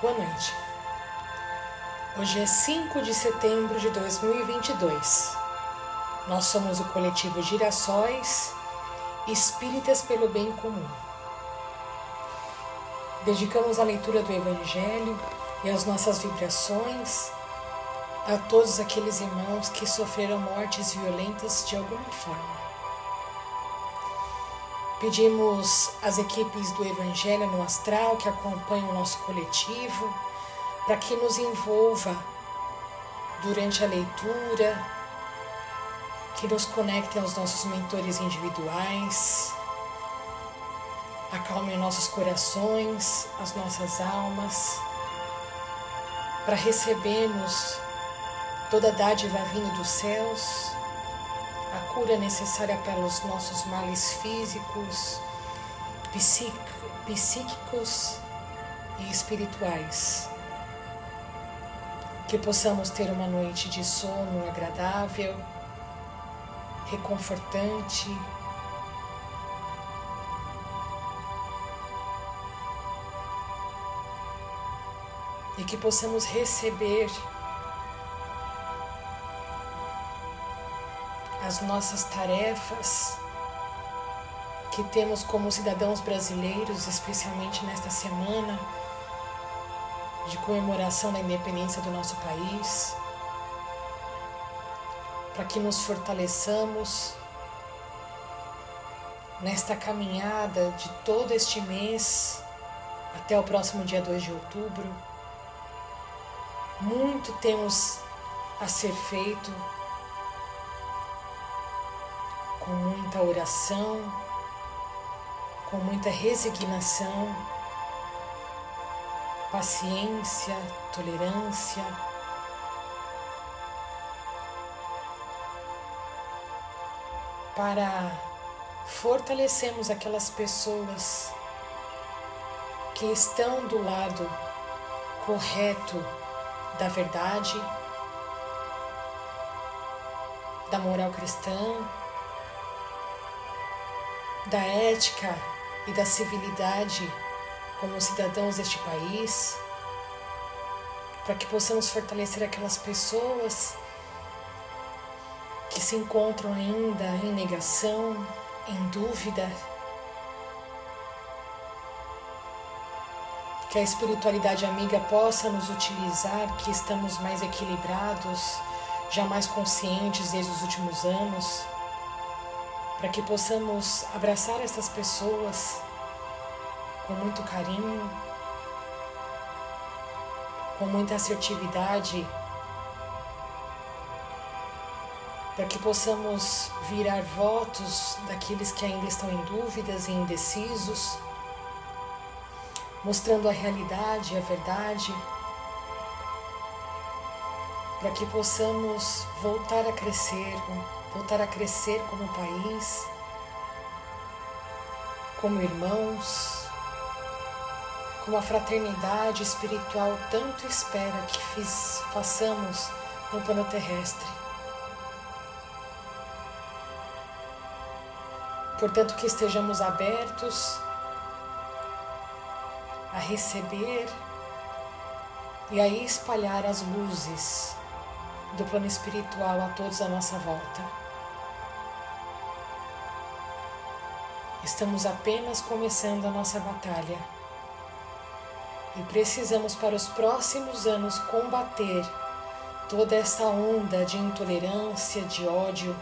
Boa noite. Hoje é 5 de setembro de 2022. Nós somos o coletivo Girassóis Espíritas pelo Bem Comum. Dedicamos a leitura do Evangelho e as nossas vibrações a todos aqueles irmãos que sofreram mortes violentas de alguma forma. Pedimos às equipes do Evangelho no Astral que acompanham o nosso coletivo para que nos envolva durante a leitura, que nos conectem aos nossos mentores individuais, acalmem nossos corações, as nossas almas, para recebermos toda a dádiva vinda dos céus a cura necessária para os nossos males físicos, psíquicos e espirituais. Que possamos ter uma noite de sono agradável, reconfortante, e que possamos receber as nossas tarefas que temos como cidadãos brasileiros, especialmente nesta semana de comemoração da independência do nosso país, para que nos fortaleçamos nesta caminhada de todo este mês até o próximo dia 2 de outubro. Muito temos a ser feito com muita oração, com muita resignação, paciência, tolerância. Para fortalecermos aquelas pessoas que estão do lado correto da verdade, da moral cristã, da ética e da civilidade como cidadãos deste país, para que possamos fortalecer aquelas pessoas que se encontram ainda em negação, em dúvida. Que a espiritualidade amiga possa nos utilizar, que estamos mais equilibrados, já mais conscientes desde os últimos anos para que possamos abraçar essas pessoas com muito carinho, com muita assertividade, para que possamos virar votos daqueles que ainda estão em dúvidas e indecisos, mostrando a realidade, a verdade, para que possamos voltar a crescer voltar a crescer como país, como irmãos, como a fraternidade espiritual tanto espera que fiz, façamos no plano terrestre. Portanto, que estejamos abertos a receber e a espalhar as luzes do plano espiritual a todos à nossa volta. Estamos apenas começando a nossa batalha e precisamos para os próximos anos combater toda essa onda de intolerância, de ódio.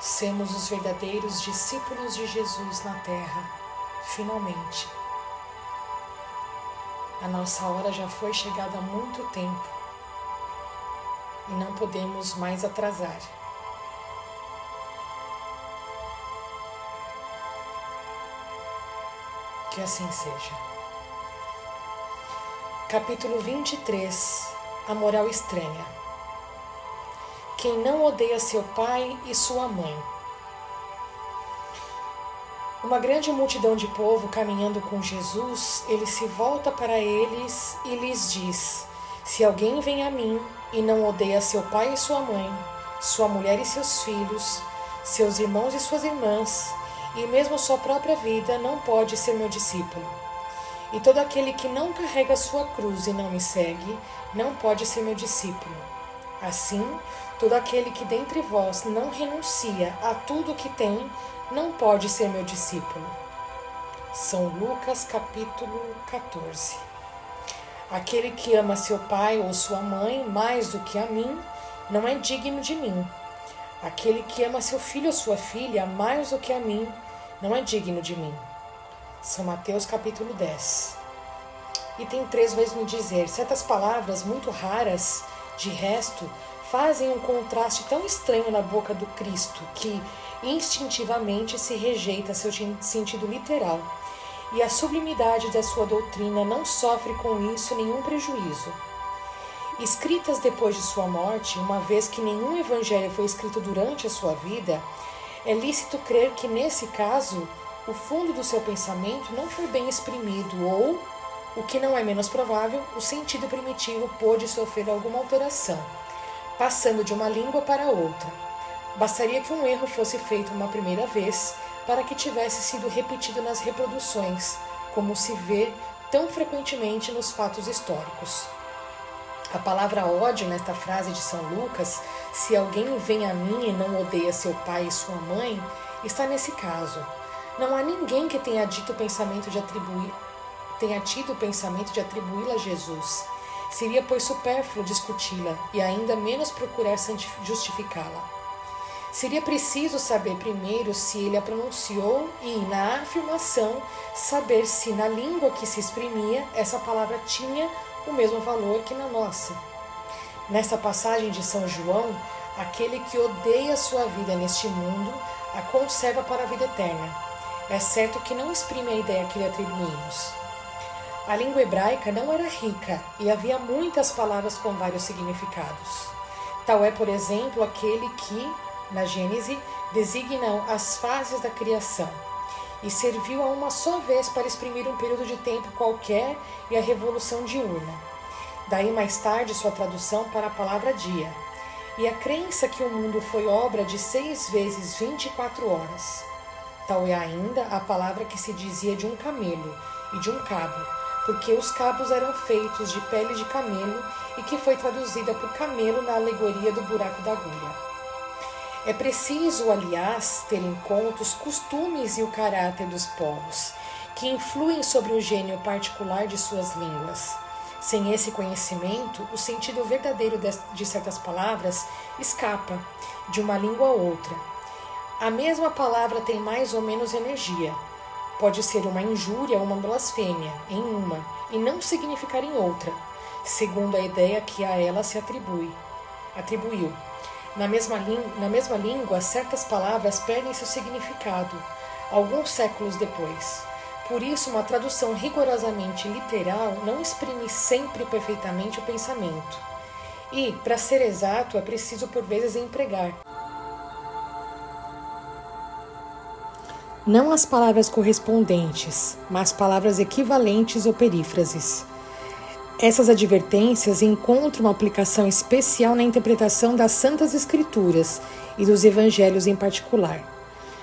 Sermos os verdadeiros discípulos de Jesus na Terra, finalmente. A nossa hora já foi chegada há muito tempo e não podemos mais atrasar. Que assim seja. Capítulo 23 A moral estranha. Quem não odeia seu pai e sua mãe uma grande multidão de povo caminhando com Jesus, ele se volta para eles e lhes diz: Se alguém vem a mim e não odeia seu pai e sua mãe, sua mulher e seus filhos, seus irmãos e suas irmãs, e mesmo sua própria vida não pode ser meu discípulo. E todo aquele que não carrega sua cruz e não me segue, não pode ser meu discípulo. Assim, todo aquele que dentre vós não renuncia a tudo o que tem, não pode ser meu discípulo. São Lucas capítulo 14. Aquele que ama seu pai ou sua mãe mais do que a mim, não é digno de mim. Aquele que ama seu filho ou sua filha mais do que a mim, não é digno de mim. São Mateus capítulo 10. E tem três vezes me dizer, certas palavras muito raras, de resto, fazem um contraste tão estranho na boca do Cristo que instintivamente se rejeita seu sentido literal. E a sublimidade da sua doutrina não sofre com isso nenhum prejuízo escritas depois de sua morte, uma vez que nenhum evangelho foi escrito durante a sua vida, é lícito crer que, nesse caso, o fundo do seu pensamento não foi bem exprimido ou, o que não é menos provável, o sentido primitivo pôde sofrer alguma alteração, passando de uma língua para outra. Bastaria que um erro fosse feito uma primeira vez para que tivesse sido repetido nas reproduções, como se vê tão frequentemente nos fatos históricos. A palavra ódio nesta frase de São Lucas, se alguém vem a mim e não odeia seu pai e sua mãe, está nesse caso. Não há ninguém que tenha dito o pensamento de atribuir tenha tido o pensamento de atribuí-la a Jesus. Seria, pois, supérfluo discuti-la e ainda menos procurar justificá-la. Seria preciso saber primeiro se ele a pronunciou e, na afirmação, saber se na língua que se exprimia essa palavra tinha o mesmo valor que na nossa. Nessa passagem de São João, aquele que odeia sua vida neste mundo a conserva para a vida eterna. É certo que não exprime a ideia que lhe atribuímos. A língua hebraica não era rica e havia muitas palavras com vários significados. Tal é, por exemplo, aquele que, na Gênese, designam as fases da criação e serviu a uma só vez para exprimir um período de tempo qualquer e a revolução diurna. Daí mais tarde sua tradução para a palavra dia, e a crença que o mundo foi obra de seis vezes 24 horas. Tal é ainda a palavra que se dizia de um camelo e de um cabo, porque os cabos eram feitos de pele de camelo e que foi traduzida por camelo na alegoria do buraco da agulha. É preciso, aliás, ter em conta os costumes e o caráter dos povos, que influem sobre o gênio particular de suas línguas. Sem esse conhecimento, o sentido verdadeiro de certas palavras escapa de uma língua a outra. A mesma palavra tem mais ou menos energia. Pode ser uma injúria ou uma blasfêmia em uma e não significar em outra, segundo a ideia que a ela se atribui, atribuiu. Na mesma, na mesma língua, certas palavras perdem seu significado alguns séculos depois. Por isso, uma tradução rigorosamente literal não exprime sempre perfeitamente o pensamento. E, para ser exato, é preciso por vezes empregar. Não as palavras correspondentes, mas palavras equivalentes ou perífrases. Essas advertências encontram uma aplicação especial na interpretação das Santas Escrituras e dos Evangelhos em particular.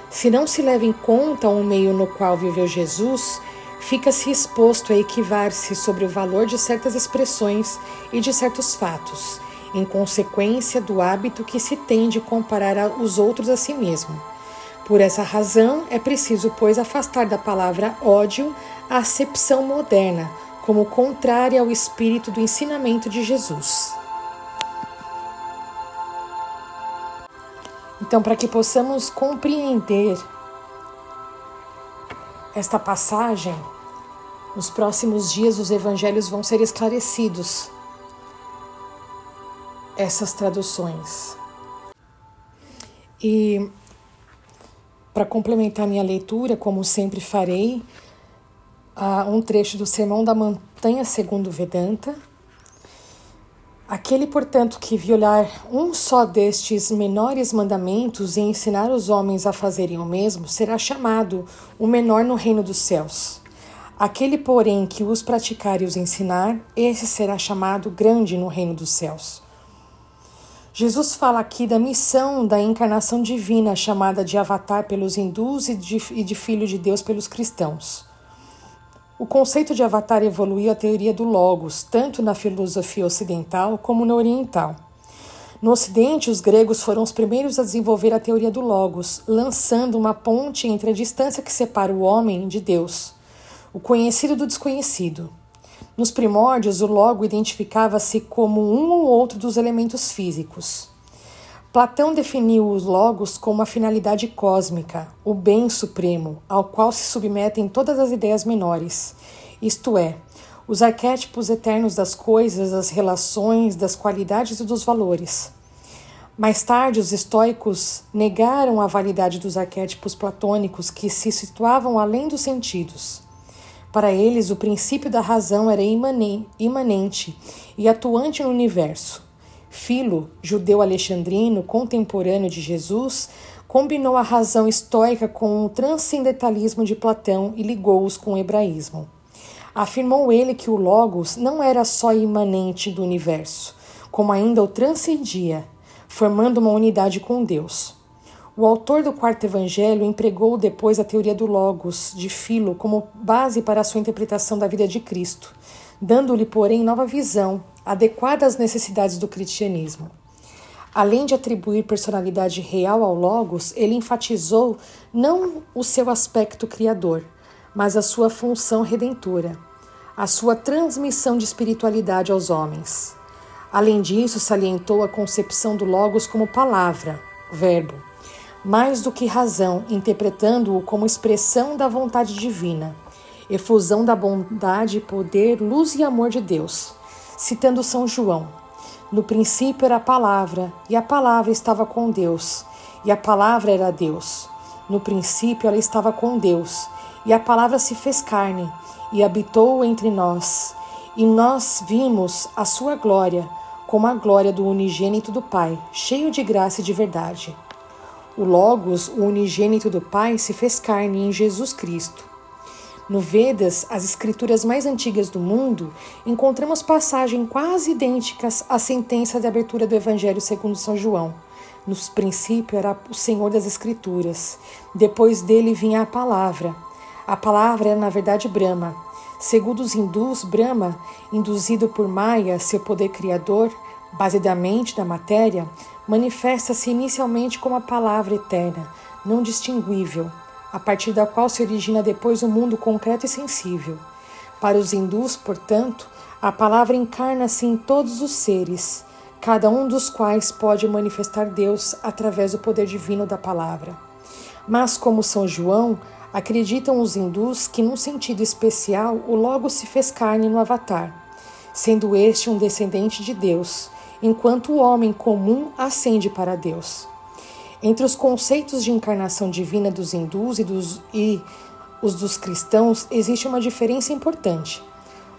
Se não se leva em conta o meio no qual viveu Jesus, fica-se exposto a equivar-se sobre o valor de certas expressões e de certos fatos, em consequência do hábito que se tem de comparar os outros a si mesmo. Por essa razão, é preciso, pois, afastar da palavra ódio a acepção moderna como contrária ao espírito do ensinamento de Jesus. Então, para que possamos compreender esta passagem, nos próximos dias os evangelhos vão ser esclarecidos. Essas traduções. E para complementar minha leitura, como sempre farei, um trecho do Sermão da Montanha segundo Vedanta. Aquele, portanto, que violar um só destes menores mandamentos e ensinar os homens a fazerem o mesmo, será chamado o menor no reino dos céus. Aquele, porém, que os praticar e os ensinar, esse será chamado grande no reino dos céus. Jesus fala aqui da missão da encarnação divina, chamada de Avatar pelos hindus e de, e de Filho de Deus pelos cristãos. O conceito de Avatar evoluiu a teoria do Logos, tanto na filosofia ocidental como na oriental. No Ocidente, os gregos foram os primeiros a desenvolver a teoria do Logos, lançando uma ponte entre a distância que separa o homem de Deus, o conhecido do desconhecido. Nos primórdios, o logo identificava-se como um ou outro dos elementos físicos. Platão definiu os logos como a finalidade cósmica, o bem supremo, ao qual se submetem todas as ideias menores, isto é, os arquétipos eternos das coisas, das relações, das qualidades e dos valores. Mais tarde, os estoicos negaram a validade dos arquétipos platônicos que se situavam além dos sentidos. Para eles, o princípio da razão era imanente e atuante no universo. Filo, judeu alexandrino, contemporâneo de Jesus, combinou a razão estoica com o transcendentalismo de Platão e ligou-os com o hebraísmo. Afirmou ele que o Logos não era só imanente do universo, como ainda o transcendia, formando uma unidade com Deus. O autor do quarto evangelho empregou depois a teoria do Logos de Filo como base para a sua interpretação da vida de Cristo, dando-lhe, porém, nova visão, adequada às necessidades do cristianismo. Além de atribuir personalidade real ao Logos, ele enfatizou não o seu aspecto criador, mas a sua função redentora, a sua transmissão de espiritualidade aos homens. Além disso, salientou a concepção do Logos como palavra, verbo, mais do que razão, interpretando-o como expressão da vontade divina, efusão da bondade, poder, luz e amor de Deus. Citando São João: No princípio era a palavra, e a palavra estava com Deus, e a palavra era Deus. No princípio ela estava com Deus, e a palavra se fez carne e habitou entre nós. E nós vimos a sua glória, como a glória do unigênito do Pai, cheio de graça e de verdade. O Logos, o unigênito do Pai, se fez carne em Jesus Cristo. No Vedas, as escrituras mais antigas do mundo, encontramos passagens quase idênticas à sentença de abertura do Evangelho segundo São João. No princípio era o Senhor das Escrituras. Depois dele vinha a palavra. A palavra era na verdade Brahma. Segundo os hindus, Brahma, induzido por Maya, seu poder criador, base da mente da matéria, manifesta-se inicialmente como a palavra eterna, não distinguível, a partir da qual se origina depois o mundo concreto e sensível. Para os hindus, portanto, a palavra encarna-se em todos os seres, cada um dos quais pode manifestar Deus através do poder divino da palavra. Mas, como São João, acreditam os hindus que, num sentido especial, o Logo se fez carne no Avatar, sendo este um descendente de Deus enquanto o homem comum ascende para Deus. Entre os conceitos de encarnação divina dos hindus e, dos, e os dos cristãos existe uma diferença importante.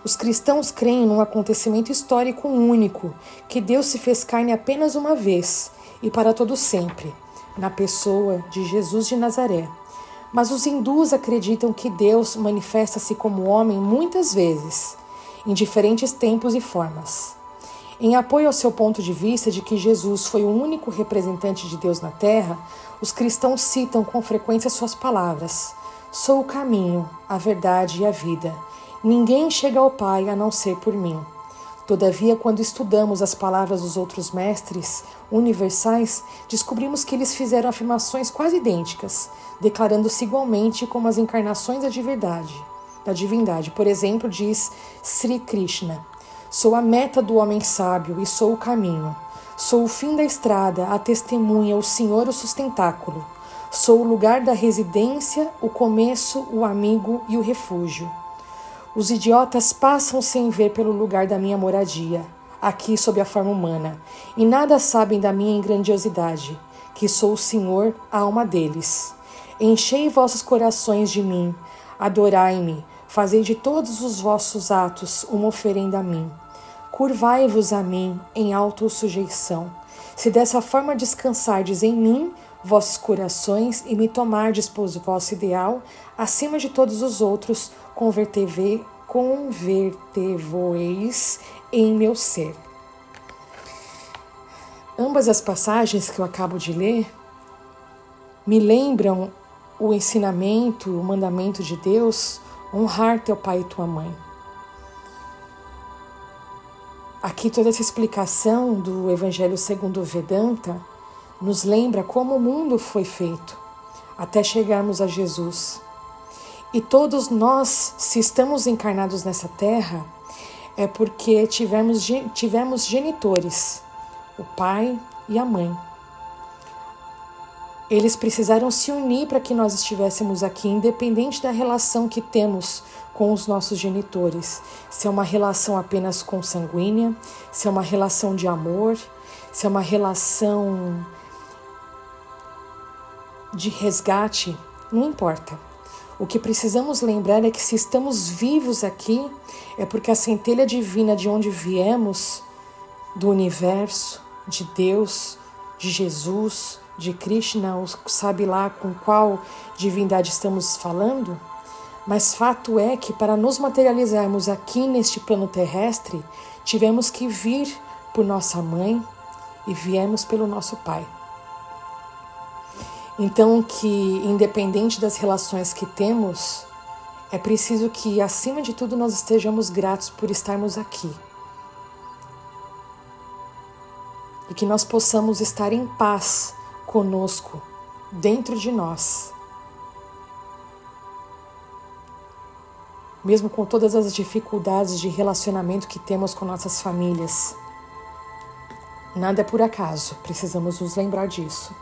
Os cristãos creem num acontecimento histórico único, que Deus se fez carne apenas uma vez e para todo sempre, na pessoa de Jesus de Nazaré. Mas os hindus acreditam que Deus manifesta-se como homem muitas vezes, em diferentes tempos e formas. Em apoio ao seu ponto de vista de que Jesus foi o único representante de Deus na Terra, os cristãos citam com frequência suas palavras: Sou o caminho, a verdade e a vida. Ninguém chega ao Pai a não ser por mim. Todavia, quando estudamos as palavras dos outros mestres universais, descobrimos que eles fizeram afirmações quase idênticas, declarando-se igualmente como as encarnações da divindade. Da divindade, por exemplo, diz Sri Krishna: Sou a meta do homem sábio e sou o caminho. Sou o fim da estrada, a testemunha, o Senhor, o sustentáculo. Sou o lugar da residência, o começo, o amigo e o refúgio. Os idiotas passam sem ver pelo lugar da minha moradia, aqui sob a forma humana, e nada sabem da minha grandiosidade, que sou o Senhor, a alma deles. Enchei vossos corações de mim, adorai-me, Fazei de todos os vossos atos uma oferenda a mim. Curvai-vos a mim em auto-sujeição. Se dessa forma descansardes em mim, vossos corações, e me tomardes por vosso ideal, acima de todos os outros, convertei-vos em meu ser. Ambas as passagens que eu acabo de ler me lembram o ensinamento, o mandamento de Deus, honrar teu pai e tua mãe. Aqui toda essa explicação do Evangelho segundo Vedanta nos lembra como o mundo foi feito até chegarmos a Jesus. E todos nós, se estamos encarnados nessa terra, é porque tivemos, tivemos genitores o pai e a mãe. Eles precisaram se unir para que nós estivéssemos aqui, independente da relação que temos com os nossos genitores. Se é uma relação apenas consanguínea, se é uma relação de amor, se é uma relação de resgate, não importa. O que precisamos lembrar é que se estamos vivos aqui, é porque a centelha divina de onde viemos, do universo, de Deus, de Jesus, de Krishna, sabe lá com qual divindade estamos falando? Mas fato é que para nos materializarmos aqui neste plano terrestre, tivemos que vir por nossa mãe e viemos pelo nosso pai. Então que independente das relações que temos, é preciso que acima de tudo nós estejamos gratos por estarmos aqui e que nós possamos estar em paz conosco, dentro de nós. Mesmo com todas as dificuldades de relacionamento que temos com nossas famílias. Nada é por acaso, precisamos nos lembrar disso.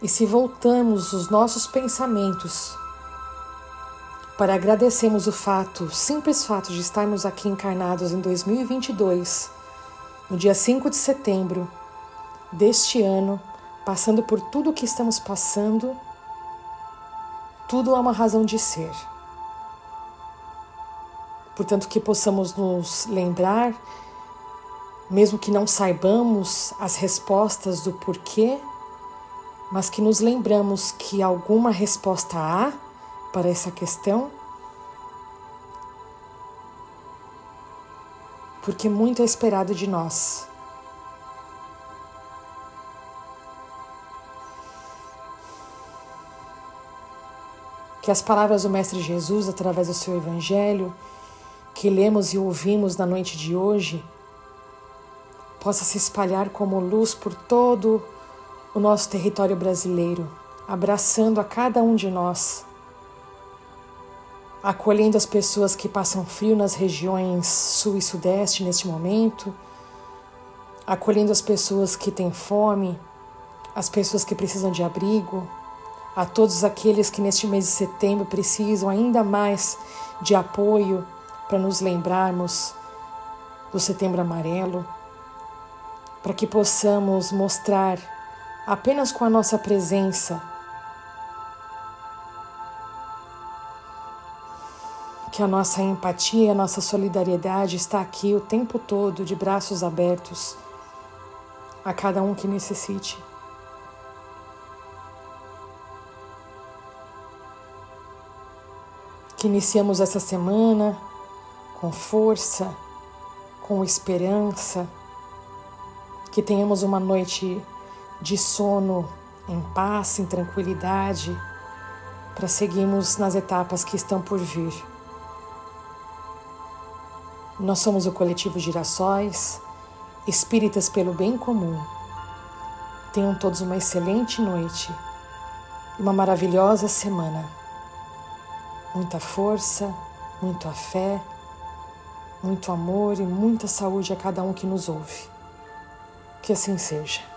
E se voltamos os nossos pensamentos para agradecermos o fato, simples fato de estarmos aqui encarnados em 2022, no dia 5 de setembro deste ano, passando por tudo o que estamos passando, tudo há uma razão de ser. Portanto, que possamos nos lembrar, mesmo que não saibamos as respostas do porquê, mas que nos lembramos que alguma resposta há para essa questão? Porque muito é esperado de nós. Que as palavras do Mestre Jesus, através do seu Evangelho, que lemos e ouvimos na noite de hoje, possa se espalhar como luz por todo o nosso território brasileiro, abraçando a cada um de nós acolhendo as pessoas que passam frio nas regiões sul e sudeste neste momento, acolhendo as pessoas que têm fome, as pessoas que precisam de abrigo, a todos aqueles que neste mês de setembro precisam ainda mais de apoio para nos lembrarmos do Setembro Amarelo, para que possamos mostrar apenas com a nossa presença que a nossa empatia, a nossa solidariedade está aqui o tempo todo, de braços abertos a cada um que necessite. Que iniciamos essa semana com força, com esperança, que tenhamos uma noite de sono em paz, em tranquilidade, para seguirmos nas etapas que estão por vir. Nós somos o coletivo Girassóis, espíritas pelo bem comum. Tenham todos uma excelente noite e uma maravilhosa semana. Muita força, muita fé, muito amor e muita saúde a cada um que nos ouve. Que assim seja.